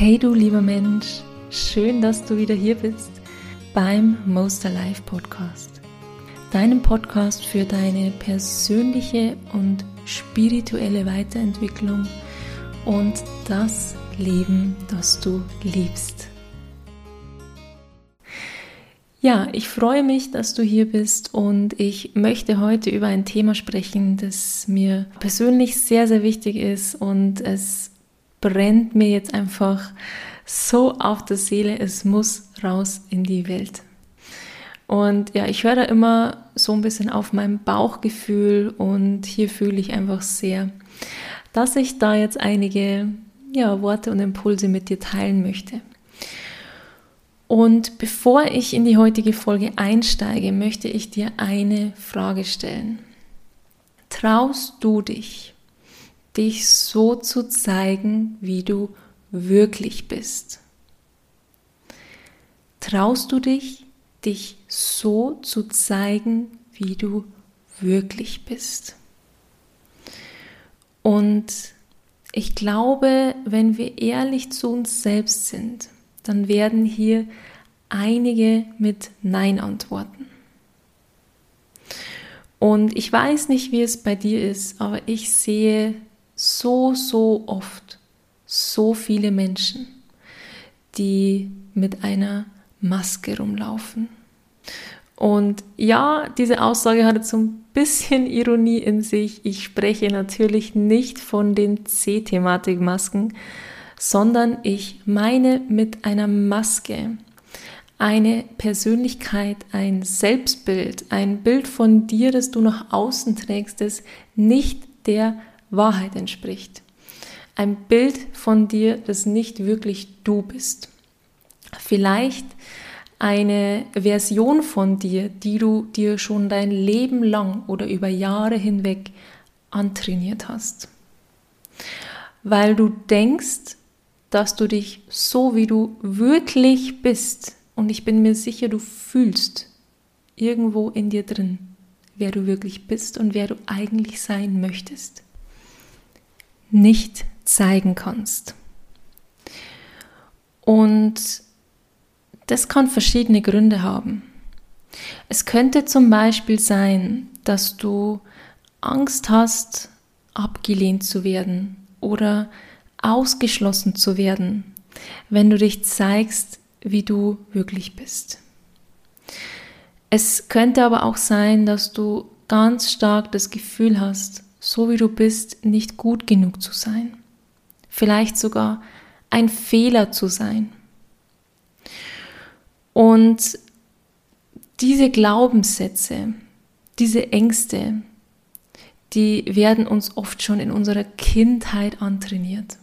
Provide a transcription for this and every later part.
Hey du lieber Mensch, schön, dass du wieder hier bist beim Most Alive Podcast. Deinem Podcast für deine persönliche und spirituelle Weiterentwicklung und das Leben, das du liebst. Ja, ich freue mich, dass du hier bist und ich möchte heute über ein Thema sprechen, das mir persönlich sehr, sehr wichtig ist und es brennt mir jetzt einfach so auf der Seele, es muss raus in die Welt. Und ja, ich höre da immer so ein bisschen auf mein Bauchgefühl und hier fühle ich einfach sehr, dass ich da jetzt einige ja, Worte und Impulse mit dir teilen möchte. Und bevor ich in die heutige Folge einsteige, möchte ich dir eine Frage stellen. Traust du dich, dich so zu zeigen, wie du wirklich bist? Traust du dich, dich so zu zeigen, wie du wirklich bist? Und ich glaube, wenn wir ehrlich zu uns selbst sind, dann werden hier einige mit Nein antworten. Und ich weiß nicht, wie es bei dir ist, aber ich sehe so, so oft so viele Menschen, die mit einer Maske rumlaufen. Und ja, diese Aussage hatte so ein bisschen Ironie in sich. Ich spreche natürlich nicht von den C-Thematik-Masken, sondern ich meine mit einer Maske eine Persönlichkeit, ein Selbstbild, ein Bild von dir, das du nach außen trägst, das nicht der Wahrheit entspricht. Ein Bild von dir, das nicht wirklich du bist. Vielleicht eine Version von dir, die du dir schon dein Leben lang oder über Jahre hinweg antrainiert hast. Weil du denkst, dass du dich so, wie du wirklich bist, und ich bin mir sicher, du fühlst irgendwo in dir drin, wer du wirklich bist und wer du eigentlich sein möchtest, nicht zeigen kannst. Und das kann verschiedene Gründe haben. Es könnte zum Beispiel sein, dass du Angst hast, abgelehnt zu werden oder ausgeschlossen zu werden, wenn du dich zeigst, wie du wirklich bist. Es könnte aber auch sein, dass du ganz stark das Gefühl hast, so wie du bist, nicht gut genug zu sein. Vielleicht sogar ein Fehler zu sein. Und diese Glaubenssätze, diese Ängste, die werden uns oft schon in unserer Kindheit antrainiert.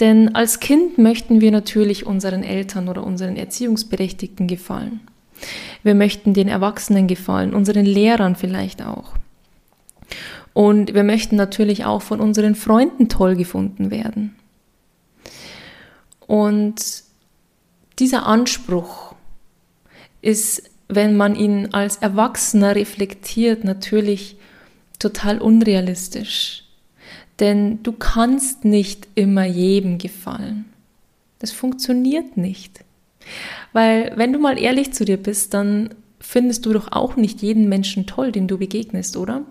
Denn als Kind möchten wir natürlich unseren Eltern oder unseren Erziehungsberechtigten gefallen. Wir möchten den Erwachsenen gefallen, unseren Lehrern vielleicht auch. Und wir möchten natürlich auch von unseren Freunden toll gefunden werden. Und dieser Anspruch ist, wenn man ihn als Erwachsener reflektiert, natürlich total unrealistisch. Denn du kannst nicht immer jedem gefallen. Das funktioniert nicht. Weil wenn du mal ehrlich zu dir bist, dann findest du doch auch nicht jeden Menschen toll, den du begegnest, oder?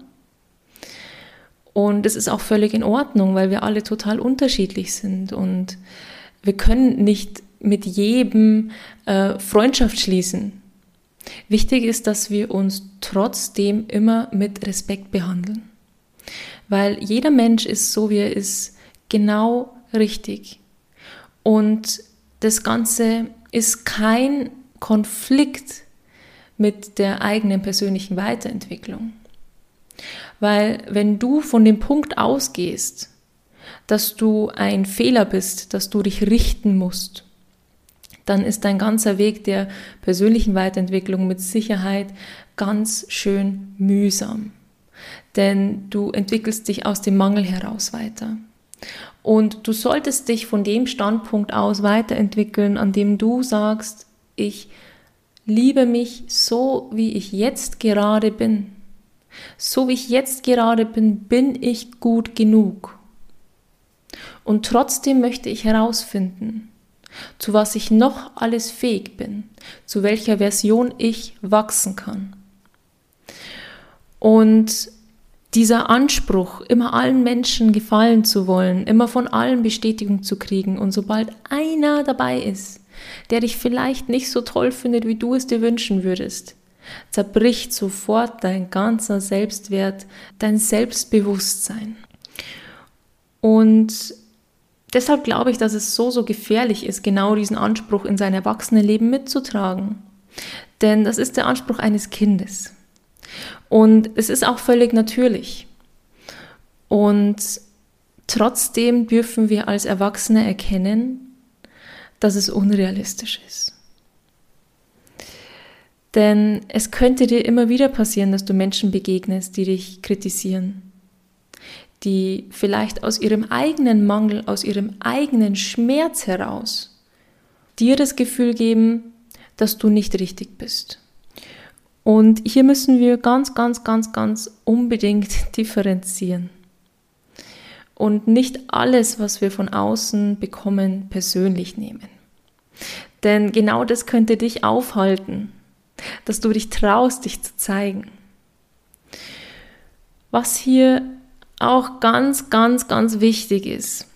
Und es ist auch völlig in Ordnung, weil wir alle total unterschiedlich sind und wir können nicht mit jedem äh, Freundschaft schließen. Wichtig ist, dass wir uns trotzdem immer mit Respekt behandeln. Weil jeder Mensch ist so, wie er ist, genau richtig. Und das Ganze ist kein Konflikt mit der eigenen persönlichen Weiterentwicklung. Weil wenn du von dem Punkt ausgehst, dass du ein Fehler bist, dass du dich richten musst, dann ist dein ganzer Weg der persönlichen Weiterentwicklung mit Sicherheit ganz schön mühsam. Denn du entwickelst dich aus dem Mangel heraus weiter. Und du solltest dich von dem Standpunkt aus weiterentwickeln, an dem du sagst, ich liebe mich so, wie ich jetzt gerade bin. So wie ich jetzt gerade bin, bin ich gut genug. Und trotzdem möchte ich herausfinden, zu was ich noch alles fähig bin, zu welcher Version ich wachsen kann. Und dieser Anspruch, immer allen Menschen gefallen zu wollen, immer von allen Bestätigung zu kriegen und sobald einer dabei ist, der dich vielleicht nicht so toll findet, wie du es dir wünschen würdest, zerbricht sofort dein ganzer Selbstwert, dein Selbstbewusstsein. Und deshalb glaube ich, dass es so, so gefährlich ist, genau diesen Anspruch in sein Erwachsenenleben mitzutragen. Denn das ist der Anspruch eines Kindes. Und es ist auch völlig natürlich. Und trotzdem dürfen wir als Erwachsene erkennen, dass es unrealistisch ist. Denn es könnte dir immer wieder passieren, dass du Menschen begegnest, die dich kritisieren, die vielleicht aus ihrem eigenen Mangel, aus ihrem eigenen Schmerz heraus dir das Gefühl geben, dass du nicht richtig bist. Und hier müssen wir ganz, ganz, ganz, ganz unbedingt differenzieren. Und nicht alles, was wir von außen bekommen, persönlich nehmen. Denn genau das könnte dich aufhalten, dass du dich traust, dich zu zeigen. Was hier auch ganz, ganz, ganz wichtig ist,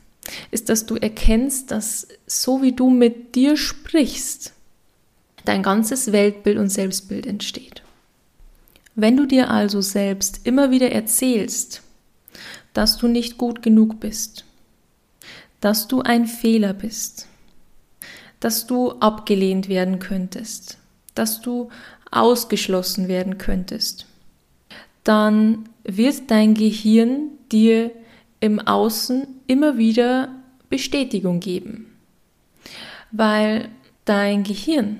ist, dass du erkennst, dass so wie du mit dir sprichst, dein ganzes Weltbild und Selbstbild entsteht. Wenn du dir also selbst immer wieder erzählst, dass du nicht gut genug bist, dass du ein Fehler bist, dass du abgelehnt werden könntest, dass du ausgeschlossen werden könntest, dann wird dein Gehirn dir im Außen immer wieder Bestätigung geben, weil dein Gehirn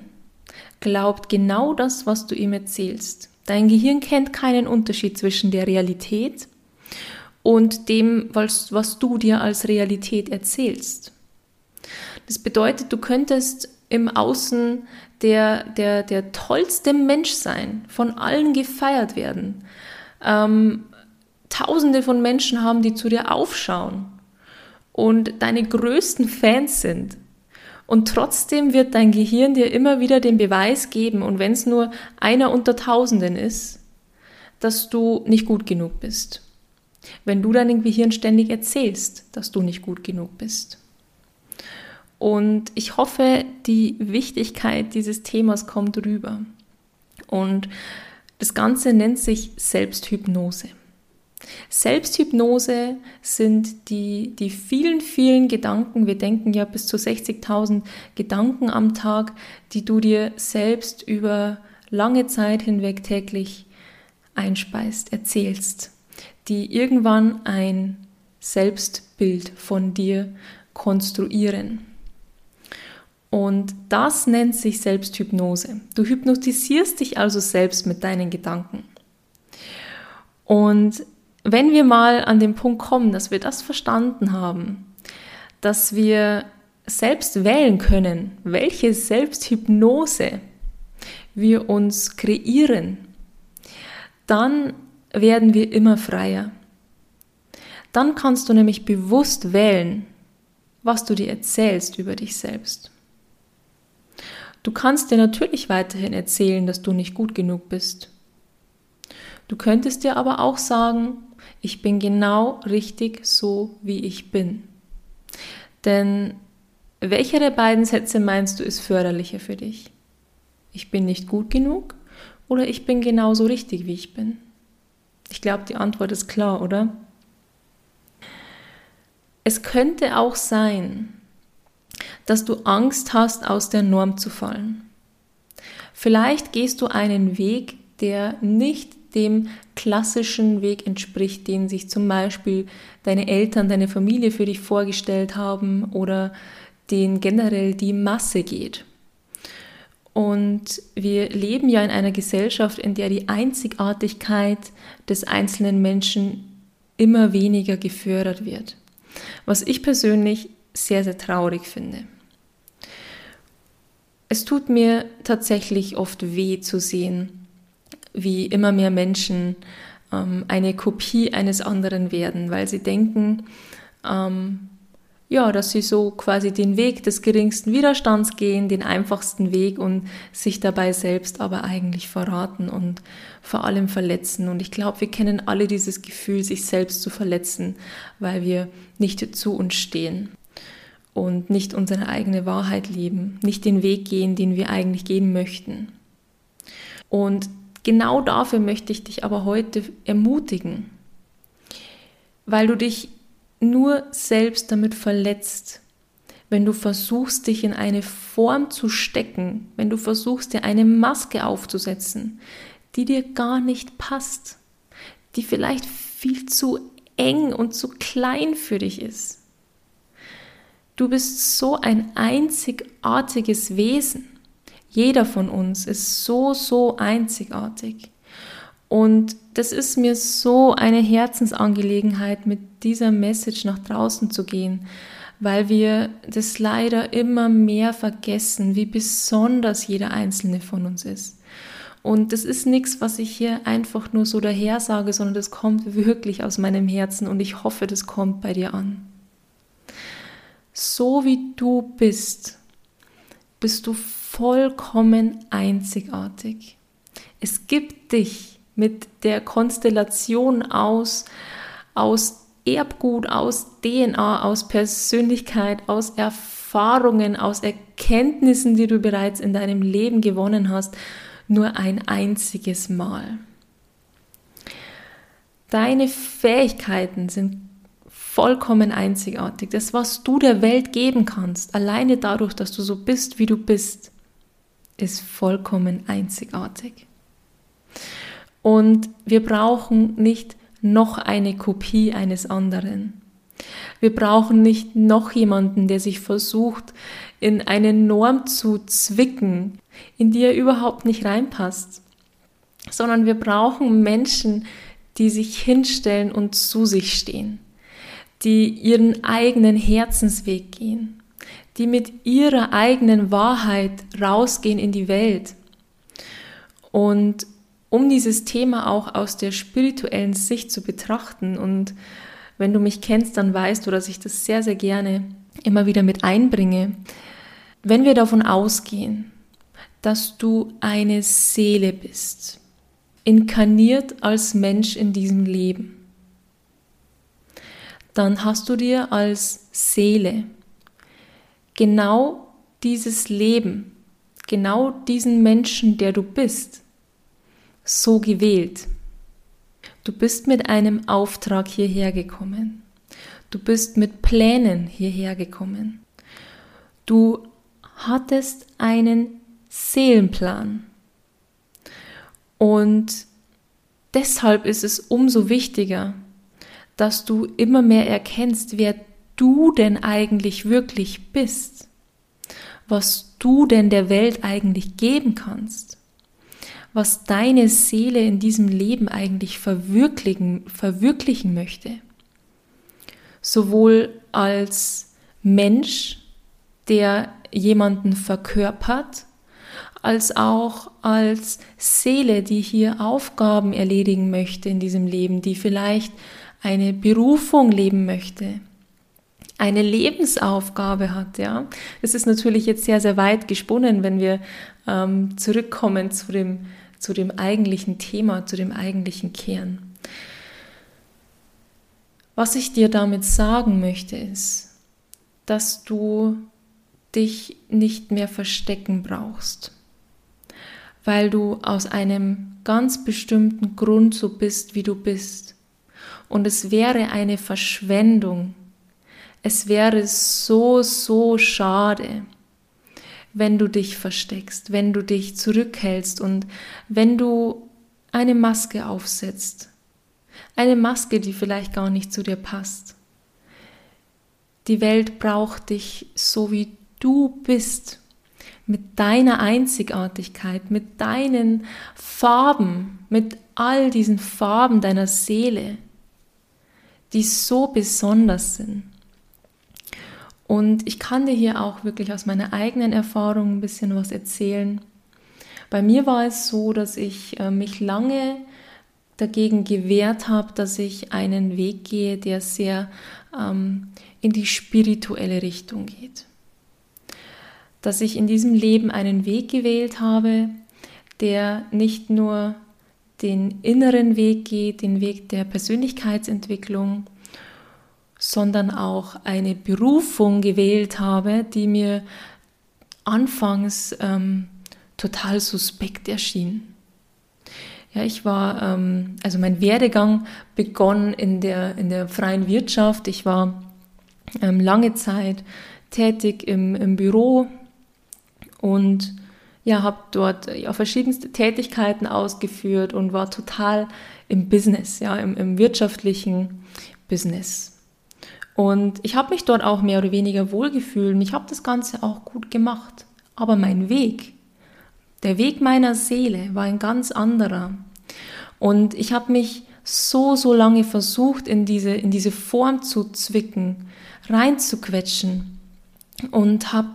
glaubt genau das, was du ihm erzählst. Dein Gehirn kennt keinen Unterschied zwischen der Realität und dem, was, was du dir als Realität erzählst. Das bedeutet, du könntest im Außen der, der, der tollste Mensch sein, von allen gefeiert werden. Ähm, Tausende von Menschen haben, die zu dir aufschauen und deine größten Fans sind. Und trotzdem wird dein Gehirn dir immer wieder den Beweis geben, und wenn es nur einer unter Tausenden ist, dass du nicht gut genug bist. Wenn du deinem Gehirn ständig erzählst, dass du nicht gut genug bist. Und ich hoffe, die Wichtigkeit dieses Themas kommt rüber. Und das Ganze nennt sich Selbsthypnose. Selbsthypnose sind die, die vielen, vielen Gedanken, wir denken ja bis zu 60.000 Gedanken am Tag, die du dir selbst über lange Zeit hinweg täglich einspeist, erzählst, die irgendwann ein Selbstbild von dir konstruieren. Und das nennt sich Selbsthypnose. Du hypnotisierst dich also selbst mit deinen Gedanken. Und wenn wir mal an den Punkt kommen, dass wir das verstanden haben, dass wir selbst wählen können, welche Selbsthypnose wir uns kreieren, dann werden wir immer freier. Dann kannst du nämlich bewusst wählen, was du dir erzählst über dich selbst. Du kannst dir natürlich weiterhin erzählen, dass du nicht gut genug bist. Du könntest dir aber auch sagen, ich bin genau richtig so, wie ich bin. Denn welcher der beiden Sätze meinst du ist förderlicher für dich? Ich bin nicht gut genug oder ich bin genauso richtig, wie ich bin? Ich glaube, die Antwort ist klar, oder? Es könnte auch sein, dass du Angst hast, aus der Norm zu fallen. Vielleicht gehst du einen Weg, der nicht dem klassischen Weg entspricht, den sich zum Beispiel deine Eltern, deine Familie für dich vorgestellt haben oder den generell die Masse geht. Und wir leben ja in einer Gesellschaft, in der die Einzigartigkeit des einzelnen Menschen immer weniger gefördert wird. Was ich persönlich sehr, sehr traurig finde. Es tut mir tatsächlich oft weh zu sehen, wie immer mehr Menschen ähm, eine Kopie eines anderen werden, weil sie denken, ähm, ja, dass sie so quasi den Weg des geringsten Widerstands gehen, den einfachsten Weg und sich dabei selbst aber eigentlich verraten und vor allem verletzen. Und ich glaube, wir kennen alle dieses Gefühl, sich selbst zu verletzen, weil wir nicht zu uns stehen und nicht unsere eigene Wahrheit leben, nicht den Weg gehen, den wir eigentlich gehen möchten. Und genau dafür möchte ich dich aber heute ermutigen, weil du dich nur selbst damit verletzt, wenn du versuchst, dich in eine Form zu stecken, wenn du versuchst, dir eine Maske aufzusetzen, die dir gar nicht passt, die vielleicht viel zu eng und zu klein für dich ist. Du bist so ein einzigartiges Wesen. Jeder von uns ist so, so einzigartig. Und das ist mir so eine Herzensangelegenheit, mit dieser Message nach draußen zu gehen, weil wir das leider immer mehr vergessen, wie besonders jeder einzelne von uns ist. Und das ist nichts, was ich hier einfach nur so daher sage, sondern das kommt wirklich aus meinem Herzen und ich hoffe, das kommt bei dir an. So wie du bist, bist du vollkommen einzigartig. Es gibt dich mit der Konstellation aus, aus Erbgut, aus DNA, aus Persönlichkeit, aus Erfahrungen, aus Erkenntnissen, die du bereits in deinem Leben gewonnen hast, nur ein einziges Mal. Deine Fähigkeiten sind vollkommen einzigartig. Das, was du der Welt geben kannst, alleine dadurch, dass du so bist, wie du bist, ist vollkommen einzigartig. Und wir brauchen nicht noch eine Kopie eines anderen. Wir brauchen nicht noch jemanden, der sich versucht, in eine Norm zu zwicken, in die er überhaupt nicht reinpasst, sondern wir brauchen Menschen, die sich hinstellen und zu sich stehen, die ihren eigenen Herzensweg gehen, die mit ihrer eigenen Wahrheit rausgehen in die Welt und um dieses Thema auch aus der spirituellen Sicht zu betrachten. Und wenn du mich kennst, dann weißt du, dass ich das sehr, sehr gerne immer wieder mit einbringe. Wenn wir davon ausgehen, dass du eine Seele bist, inkarniert als Mensch in diesem Leben, dann hast du dir als Seele genau dieses Leben, genau diesen Menschen, der du bist, so gewählt. Du bist mit einem Auftrag hierher gekommen. Du bist mit Plänen hierher gekommen. Du hattest einen Seelenplan. Und deshalb ist es umso wichtiger, dass du immer mehr erkennst, wer du denn eigentlich wirklich bist, was du denn der Welt eigentlich geben kannst was deine Seele in diesem Leben eigentlich verwirklichen, verwirklichen möchte. Sowohl als Mensch, der jemanden verkörpert, als auch als Seele, die hier Aufgaben erledigen möchte in diesem Leben, die vielleicht eine Berufung leben möchte, eine Lebensaufgabe hat, ja. Es ist natürlich jetzt sehr, sehr weit gesponnen, wenn wir ähm, zurückkommen zu dem zu dem eigentlichen Thema, zu dem eigentlichen Kern. Was ich dir damit sagen möchte, ist, dass du dich nicht mehr verstecken brauchst, weil du aus einem ganz bestimmten Grund so bist, wie du bist. Und es wäre eine Verschwendung, es wäre so, so schade, wenn du dich versteckst, wenn du dich zurückhältst und wenn du eine Maske aufsetzt. Eine Maske, die vielleicht gar nicht zu dir passt. Die Welt braucht dich so, wie du bist, mit deiner Einzigartigkeit, mit deinen Farben, mit all diesen Farben deiner Seele, die so besonders sind. Und ich kann dir hier auch wirklich aus meiner eigenen Erfahrung ein bisschen was erzählen. Bei mir war es so, dass ich äh, mich lange dagegen gewehrt habe, dass ich einen Weg gehe, der sehr ähm, in die spirituelle Richtung geht. Dass ich in diesem Leben einen Weg gewählt habe, der nicht nur den inneren Weg geht, den Weg der Persönlichkeitsentwicklung, sondern auch eine Berufung gewählt habe, die mir anfangs ähm, total suspekt erschien. Ja, ich war, ähm, also mein Werdegang begann in der, in der freien Wirtschaft. Ich war ähm, lange Zeit tätig im, im Büro und ja, habe dort ja, verschiedenste Tätigkeiten ausgeführt und war total im Business, ja, im, im wirtschaftlichen Business. Und ich habe mich dort auch mehr oder weniger wohlgefühlt. Ich habe das Ganze auch gut gemacht. Aber mein Weg, der Weg meiner Seele war ein ganz anderer. Und ich habe mich so, so lange versucht, in diese, in diese Form zu zwicken, reinzuquetschen und habe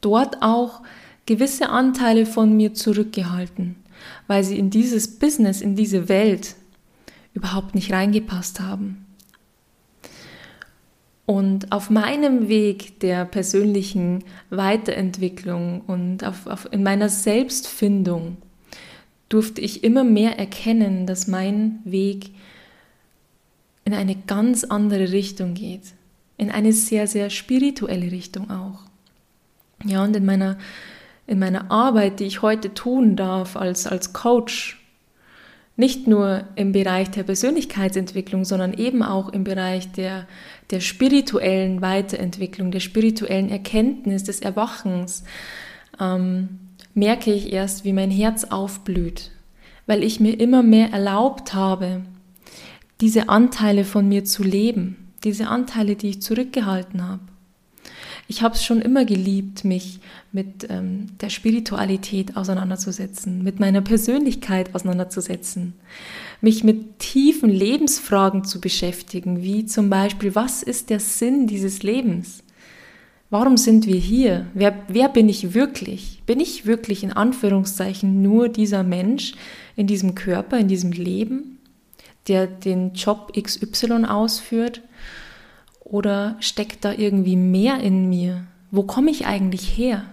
dort auch gewisse Anteile von mir zurückgehalten, weil sie in dieses Business, in diese Welt überhaupt nicht reingepasst haben. Und auf meinem Weg der persönlichen Weiterentwicklung und auf, auf, in meiner Selbstfindung durfte ich immer mehr erkennen, dass mein Weg in eine ganz andere Richtung geht. In eine sehr, sehr spirituelle Richtung auch. Ja, und in meiner in meiner Arbeit, die ich heute tun darf als, als Coach, nicht nur im Bereich der Persönlichkeitsentwicklung, sondern eben auch im Bereich der, der spirituellen Weiterentwicklung, der spirituellen Erkenntnis, des Erwachens, ähm, merke ich erst, wie mein Herz aufblüht, weil ich mir immer mehr erlaubt habe, diese Anteile von mir zu leben, diese Anteile, die ich zurückgehalten habe. Ich habe es schon immer geliebt, mich mit ähm, der Spiritualität auseinanderzusetzen, mit meiner Persönlichkeit auseinanderzusetzen, mich mit tiefen Lebensfragen zu beschäftigen, wie zum Beispiel, was ist der Sinn dieses Lebens? Warum sind wir hier? Wer, wer bin ich wirklich? Bin ich wirklich in Anführungszeichen nur dieser Mensch in diesem Körper, in diesem Leben, der den Job XY ausführt? Oder steckt da irgendwie mehr in mir? Wo komme ich eigentlich her?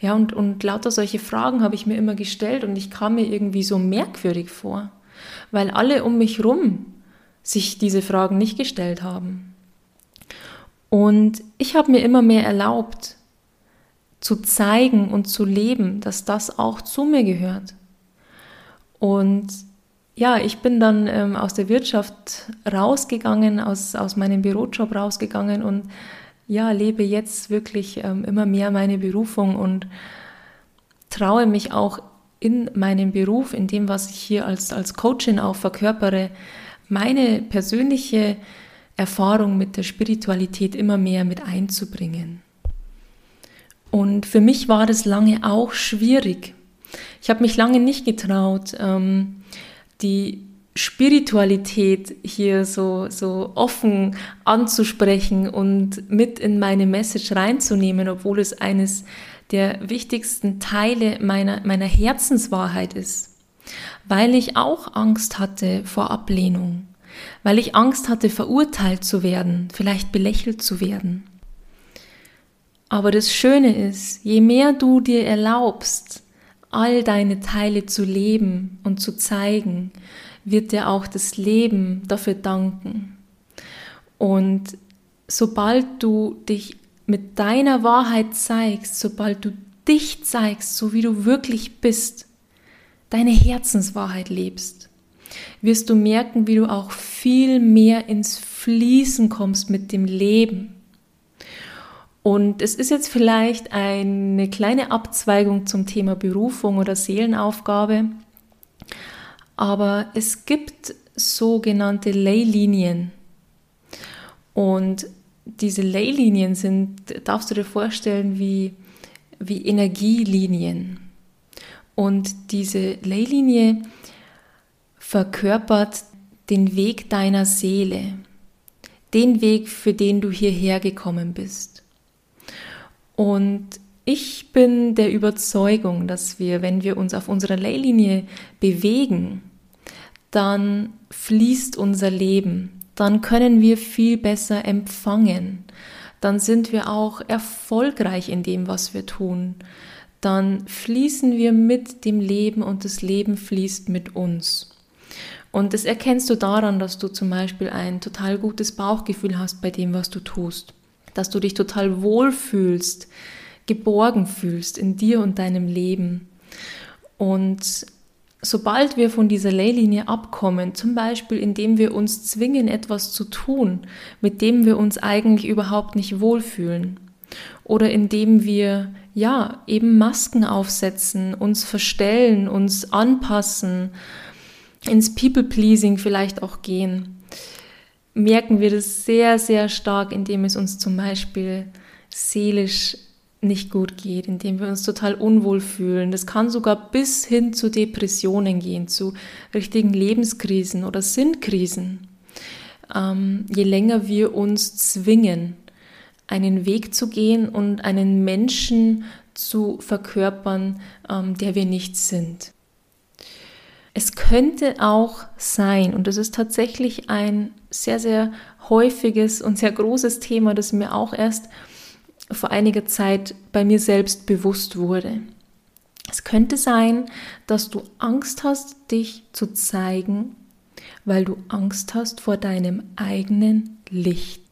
Ja, und, und lauter solche Fragen habe ich mir immer gestellt und ich kam mir irgendwie so merkwürdig vor, weil alle um mich rum sich diese Fragen nicht gestellt haben. Und ich habe mir immer mehr erlaubt, zu zeigen und zu leben, dass das auch zu mir gehört. Und ja, ich bin dann ähm, aus der Wirtschaft rausgegangen, aus, aus meinem Bürojob rausgegangen und ja, lebe jetzt wirklich ähm, immer mehr meine Berufung und traue mich auch in meinem Beruf, in dem, was ich hier als, als Coachin auch verkörpere, meine persönliche Erfahrung mit der Spiritualität immer mehr mit einzubringen. Und für mich war das lange auch schwierig. Ich habe mich lange nicht getraut, ähm, die Spiritualität hier so, so offen anzusprechen und mit in meine Message reinzunehmen, obwohl es eines der wichtigsten Teile meiner, meiner Herzenswahrheit ist. Weil ich auch Angst hatte vor Ablehnung, weil ich Angst hatte, verurteilt zu werden, vielleicht belächelt zu werden. Aber das Schöne ist, je mehr du dir erlaubst, all deine Teile zu leben und zu zeigen, wird dir auch das Leben dafür danken. Und sobald du dich mit deiner Wahrheit zeigst, sobald du dich zeigst, so wie du wirklich bist, deine Herzenswahrheit lebst, wirst du merken, wie du auch viel mehr ins Fließen kommst mit dem Leben. Und es ist jetzt vielleicht eine kleine Abzweigung zum Thema Berufung oder Seelenaufgabe, aber es gibt sogenannte Leylinien. Und diese Leylinien sind, darfst du dir vorstellen, wie, wie Energielinien. Und diese Leylinie verkörpert den Weg deiner Seele, den Weg, für den du hierher gekommen bist. Und ich bin der Überzeugung, dass wir, wenn wir uns auf unserer Leylinie bewegen, dann fließt unser Leben, dann können wir viel besser empfangen, dann sind wir auch erfolgreich in dem, was wir tun, dann fließen wir mit dem Leben und das Leben fließt mit uns. Und das erkennst du daran, dass du zum Beispiel ein total gutes Bauchgefühl hast bei dem, was du tust, dass du dich total wohl fühlst, geborgen fühlst in dir und deinem Leben. Und sobald wir von dieser Leylinie abkommen, zum Beispiel indem wir uns zwingen, etwas zu tun, mit dem wir uns eigentlich überhaupt nicht wohlfühlen, oder indem wir ja eben Masken aufsetzen, uns verstellen, uns anpassen, ins People-Pleasing vielleicht auch gehen, merken wir das sehr, sehr stark, indem es uns zum Beispiel seelisch nicht gut geht, indem wir uns total unwohl fühlen. Das kann sogar bis hin zu Depressionen gehen, zu richtigen Lebenskrisen oder Sinnkrisen. Ähm, je länger wir uns zwingen, einen Weg zu gehen und einen Menschen zu verkörpern, ähm, der wir nicht sind. Es könnte auch sein, und das ist tatsächlich ein sehr, sehr häufiges und sehr großes Thema, das mir auch erst vor einiger Zeit bei mir selbst bewusst wurde. Es könnte sein, dass du Angst hast, dich zu zeigen, weil du Angst hast vor deinem eigenen Licht.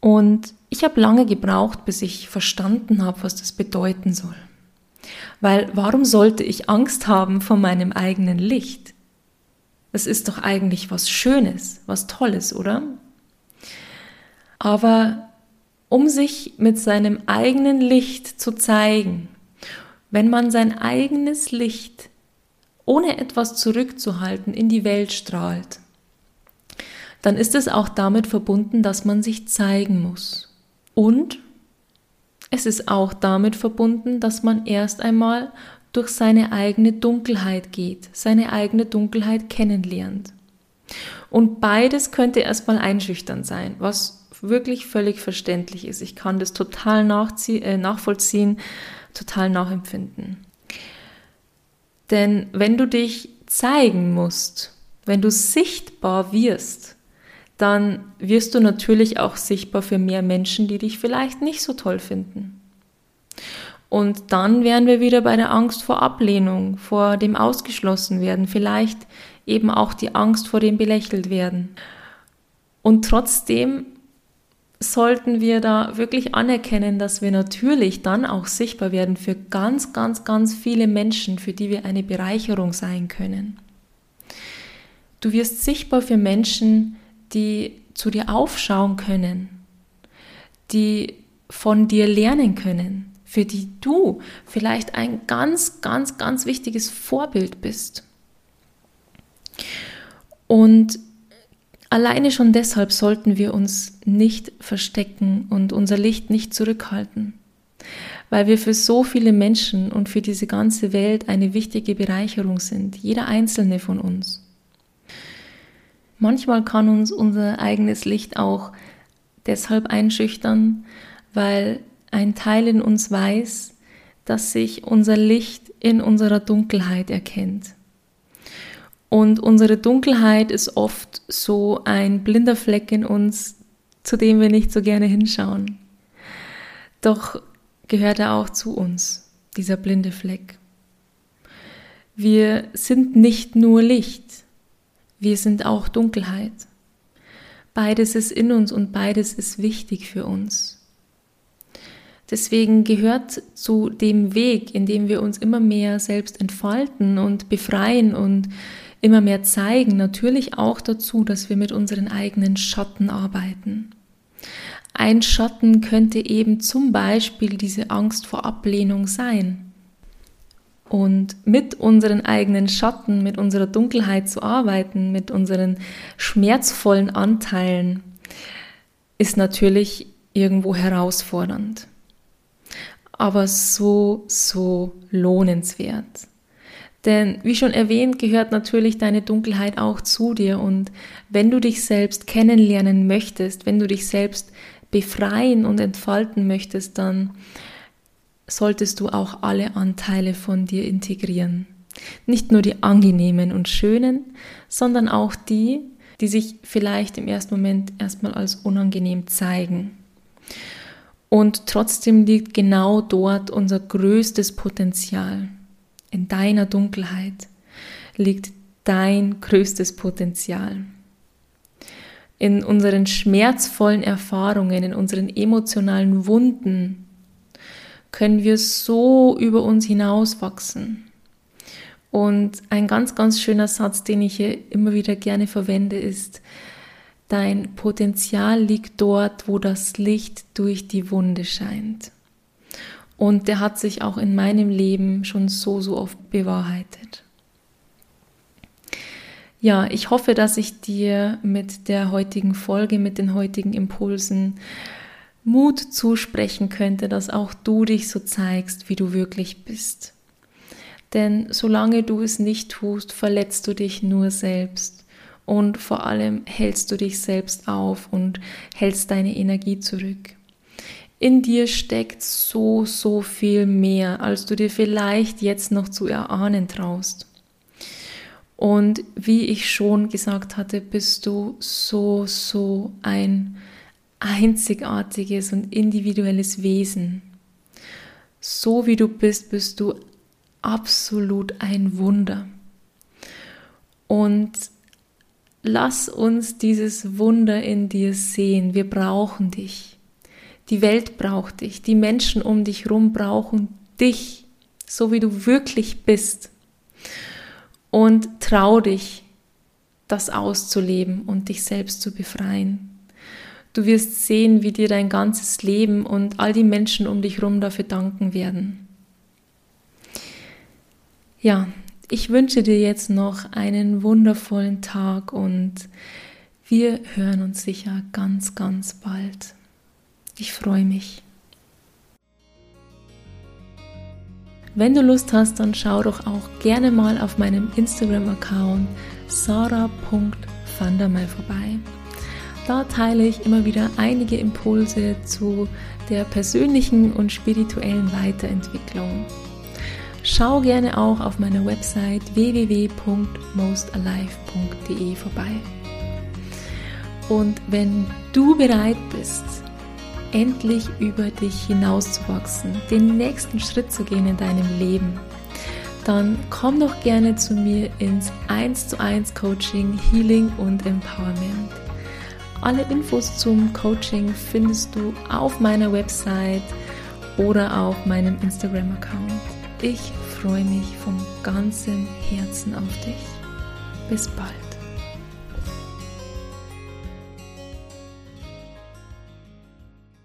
Und ich habe lange gebraucht, bis ich verstanden habe, was das bedeuten soll. Weil warum sollte ich Angst haben vor meinem eigenen Licht? Das ist doch eigentlich was Schönes, was Tolles, oder? Aber um sich mit seinem eigenen Licht zu zeigen, wenn man sein eigenes Licht ohne etwas zurückzuhalten in die Welt strahlt, dann ist es auch damit verbunden, dass man sich zeigen muss. Und es ist auch damit verbunden, dass man erst einmal durch seine eigene Dunkelheit geht, seine eigene Dunkelheit kennenlernt. Und beides könnte erstmal einschüchternd sein, was wirklich völlig verständlich ist. Ich kann das total äh, nachvollziehen, total nachempfinden. Denn wenn du dich zeigen musst, wenn du sichtbar wirst, dann wirst du natürlich auch sichtbar für mehr Menschen, die dich vielleicht nicht so toll finden. Und dann wären wir wieder bei der Angst vor Ablehnung, vor dem Ausgeschlossen werden, vielleicht eben auch die Angst vor dem belächelt werden. Und trotzdem sollten wir da wirklich anerkennen, dass wir natürlich dann auch sichtbar werden für ganz, ganz, ganz viele Menschen, für die wir eine Bereicherung sein können. Du wirst sichtbar für Menschen, die zu dir aufschauen können, die von dir lernen können, für die du vielleicht ein ganz, ganz, ganz wichtiges Vorbild bist. Und alleine schon deshalb sollten wir uns nicht verstecken und unser Licht nicht zurückhalten, weil wir für so viele Menschen und für diese ganze Welt eine wichtige Bereicherung sind, jeder einzelne von uns. Manchmal kann uns unser eigenes Licht auch deshalb einschüchtern, weil ein Teil in uns weiß, dass sich unser Licht in unserer Dunkelheit erkennt. Und unsere Dunkelheit ist oft so ein blinder Fleck in uns, zu dem wir nicht so gerne hinschauen. Doch gehört er auch zu uns, dieser blinde Fleck. Wir sind nicht nur Licht, wir sind auch Dunkelheit. Beides ist in uns und beides ist wichtig für uns. Deswegen gehört zu dem Weg, in dem wir uns immer mehr selbst entfalten und befreien und immer mehr zeigen, natürlich auch dazu, dass wir mit unseren eigenen Schatten arbeiten. Ein Schatten könnte eben zum Beispiel diese Angst vor Ablehnung sein. Und mit unseren eigenen Schatten, mit unserer Dunkelheit zu arbeiten, mit unseren schmerzvollen Anteilen, ist natürlich irgendwo herausfordernd. Aber so, so lohnenswert. Denn wie schon erwähnt, gehört natürlich deine Dunkelheit auch zu dir. Und wenn du dich selbst kennenlernen möchtest, wenn du dich selbst befreien und entfalten möchtest, dann solltest du auch alle Anteile von dir integrieren. Nicht nur die angenehmen und schönen, sondern auch die, die sich vielleicht im ersten Moment erstmal als unangenehm zeigen. Und trotzdem liegt genau dort unser größtes Potenzial. In deiner Dunkelheit liegt dein größtes Potenzial. In unseren schmerzvollen Erfahrungen, in unseren emotionalen Wunden können wir so über uns hinauswachsen. Und ein ganz, ganz schöner Satz, den ich hier immer wieder gerne verwende, ist, dein Potenzial liegt dort, wo das Licht durch die Wunde scheint. Und der hat sich auch in meinem Leben schon so, so oft bewahrheitet. Ja, ich hoffe, dass ich dir mit der heutigen Folge, mit den heutigen Impulsen Mut zusprechen könnte, dass auch du dich so zeigst, wie du wirklich bist. Denn solange du es nicht tust, verletzt du dich nur selbst und vor allem hältst du dich selbst auf und hältst deine Energie zurück. In dir steckt so, so viel mehr, als du dir vielleicht jetzt noch zu erahnen traust. Und wie ich schon gesagt hatte, bist du so, so ein einzigartiges und individuelles Wesen. So wie du bist, bist du absolut ein Wunder. Und lass uns dieses Wunder in dir sehen. Wir brauchen dich. Die Welt braucht dich. Die Menschen um dich herum brauchen dich, so wie du wirklich bist. Und trau dich, das auszuleben und dich selbst zu befreien. Du wirst sehen, wie dir dein ganzes Leben und all die Menschen um dich herum dafür danken werden. Ja, ich wünsche dir jetzt noch einen wundervollen Tag und wir hören uns sicher ganz, ganz bald. Ich freue mich. Wenn du Lust hast, dann schau doch auch gerne mal auf meinem Instagram-Account sarah.vandermeil vorbei. Da teile ich immer wieder einige Impulse zu der persönlichen und spirituellen Weiterentwicklung. Schau gerne auch auf meiner Website www.mostalive.de vorbei. Und wenn du bereit bist, endlich über dich hinauszuwachsen, den nächsten Schritt zu gehen in deinem Leben, dann komm doch gerne zu mir ins 1 zu 1 Coaching, Healing und Empowerment. Alle Infos zum Coaching findest du auf meiner Website oder auf meinem Instagram-Account. Ich freue mich von ganzem Herzen auf dich. Bis bald.